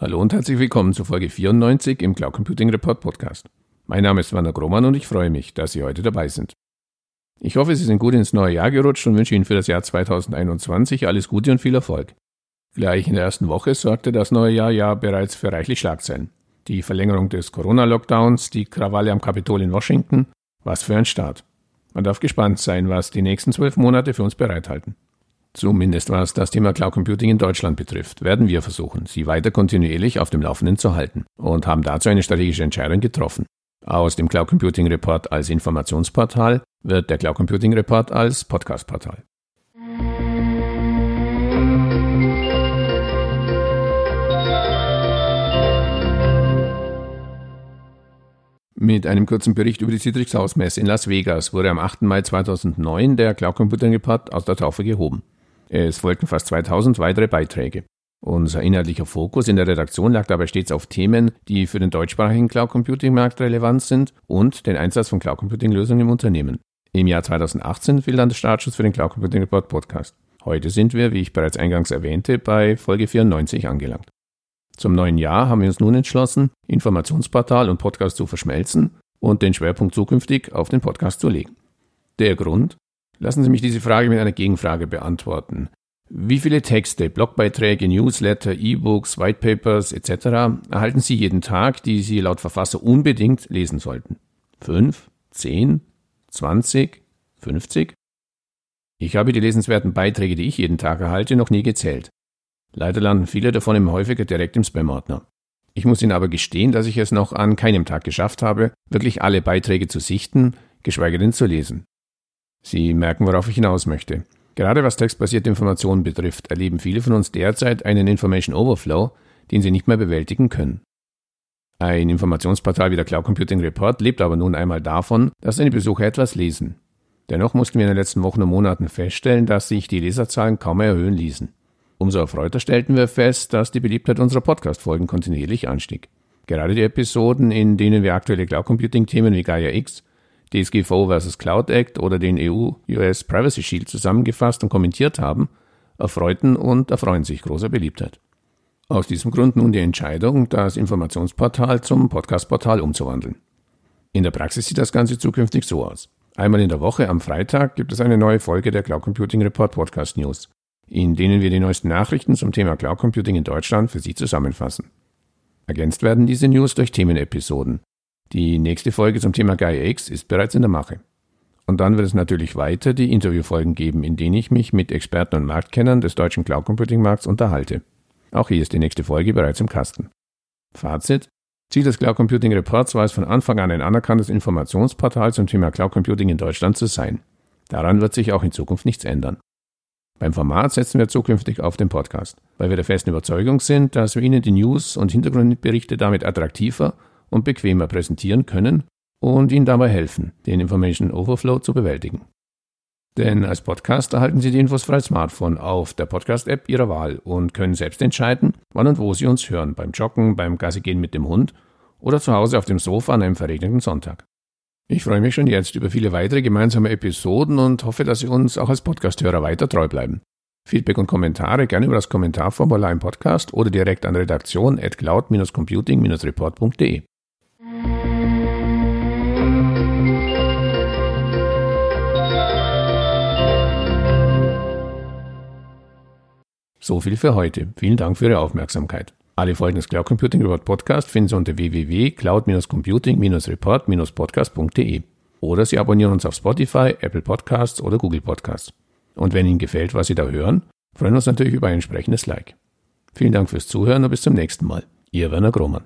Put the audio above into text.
Hallo und herzlich willkommen zu Folge 94 im Cloud Computing Report Podcast. Mein Name ist Werner Grohmann und ich freue mich, dass Sie heute dabei sind. Ich hoffe, Sie sind gut ins neue Jahr gerutscht und wünsche Ihnen für das Jahr 2021 alles Gute und viel Erfolg. Gleich in der ersten Woche sorgte das neue Jahr ja bereits für reichlich Schlagzeilen. Die Verlängerung des Corona-Lockdowns, die Krawalle am Kapitol in Washington. Was für ein Start. Man darf gespannt sein, was die nächsten zwölf Monate für uns bereithalten. Zumindest was das Thema Cloud Computing in Deutschland betrifft, werden wir versuchen, Sie weiter kontinuierlich auf dem Laufenden zu halten und haben dazu eine strategische Entscheidung getroffen. Aus dem Cloud Computing Report als Informationsportal wird der Cloud Computing Report als Podcast-Portal. Mit einem kurzen Bericht über die Citrix House Messe in Las Vegas wurde am 8. Mai 2009 der Cloud Computing Report aus der Taufe gehoben. Es folgten fast 2000 weitere Beiträge. Unser inhaltlicher Fokus in der Redaktion lag dabei stets auf Themen, die für den deutschsprachigen Cloud Computing Markt relevant sind und den Einsatz von Cloud Computing Lösungen im Unternehmen. Im Jahr 2018 fiel dann der Startschuss für den Cloud Computing Report Podcast. Heute sind wir, wie ich bereits eingangs erwähnte, bei Folge 94 angelangt. Zum neuen Jahr haben wir uns nun entschlossen, Informationsportal und Podcast zu verschmelzen und den Schwerpunkt zukünftig auf den Podcast zu legen. Der Grund? Lassen Sie mich diese Frage mit einer Gegenfrage beantworten. Wie viele Texte, Blogbeiträge, Newsletter, E-Books, Whitepapers etc. erhalten Sie jeden Tag, die Sie laut Verfasser unbedingt lesen sollten? Fünf? Zehn? Zwanzig? Fünfzig? Ich habe die lesenswerten Beiträge, die ich jeden Tag erhalte, noch nie gezählt. Leider landen viele davon im häufiger direkt im Spam-Ordner. Ich muss Ihnen aber gestehen, dass ich es noch an keinem Tag geschafft habe, wirklich alle Beiträge zu sichten, geschweige denn zu lesen. Sie merken, worauf ich hinaus möchte. Gerade was textbasierte Informationen betrifft, erleben viele von uns derzeit einen Information Overflow, den sie nicht mehr bewältigen können. Ein Informationsportal wie der Cloud Computing Report lebt aber nun einmal davon, dass seine Besucher etwas lesen. Dennoch mussten wir in den letzten Wochen und Monaten feststellen, dass sich die Leserzahlen kaum mehr erhöhen ließen. Umso erfreuter stellten wir fest, dass die Beliebtheit unserer Podcast-Folgen kontinuierlich anstieg. Gerade die Episoden, in denen wir aktuelle Cloud Computing-Themen wie Gaia X, DSGVO vs. Cloud Act oder den EU-US Privacy Shield zusammengefasst und kommentiert haben, erfreuten und erfreuen sich großer Beliebtheit. Aus diesem Grund nun die Entscheidung, das Informationsportal zum Podcastportal umzuwandeln. In der Praxis sieht das Ganze zukünftig so aus. Einmal in der Woche am Freitag gibt es eine neue Folge der Cloud Computing Report Podcast News, in denen wir die neuesten Nachrichten zum Thema Cloud Computing in Deutschland für Sie zusammenfassen. Ergänzt werden diese News durch Themenepisoden, die nächste Folge zum Thema Gaia X ist bereits in der Mache. Und dann wird es natürlich weiter die Interviewfolgen geben, in denen ich mich mit Experten und Marktkennern des deutschen Cloud Computing Markts unterhalte. Auch hier ist die nächste Folge bereits im Kasten. Fazit. Ziel des Cloud Computing Reports war es von Anfang an ein anerkanntes Informationsportal zum Thema Cloud Computing in Deutschland zu sein. Daran wird sich auch in Zukunft nichts ändern. Beim Format setzen wir zukünftig auf den Podcast, weil wir der festen Überzeugung sind, dass wir Ihnen die News und Hintergrundberichte damit attraktiver und bequemer präsentieren können und Ihnen dabei helfen, den Information Overflow zu bewältigen. Denn als Podcast erhalten Sie die Infos frei Smartphone auf der Podcast-App Ihrer Wahl und können selbst entscheiden, wann und wo Sie uns hören, beim Joggen, beim Gassigehen mit dem Hund oder zu Hause auf dem Sofa an einem verregneten Sonntag. Ich freue mich schon jetzt über viele weitere gemeinsame Episoden und hoffe, dass Sie uns auch als Podcasthörer weiter treu bleiben. Feedback und Kommentare gerne über das Kommentarformular im Podcast oder direkt an redaktion at cloud-computing-report.de. So viel für heute. Vielen Dank für Ihre Aufmerksamkeit. Alle Folgen des Cloud Computing Report Podcast finden Sie unter www.cloud-computing-report-podcast.de oder Sie abonnieren uns auf Spotify, Apple Podcasts oder Google Podcasts. Und wenn Ihnen gefällt, was Sie da hören, freuen wir uns natürlich über ein entsprechendes Like. Vielen Dank fürs Zuhören und bis zum nächsten Mal. Ihr Werner Grohmann.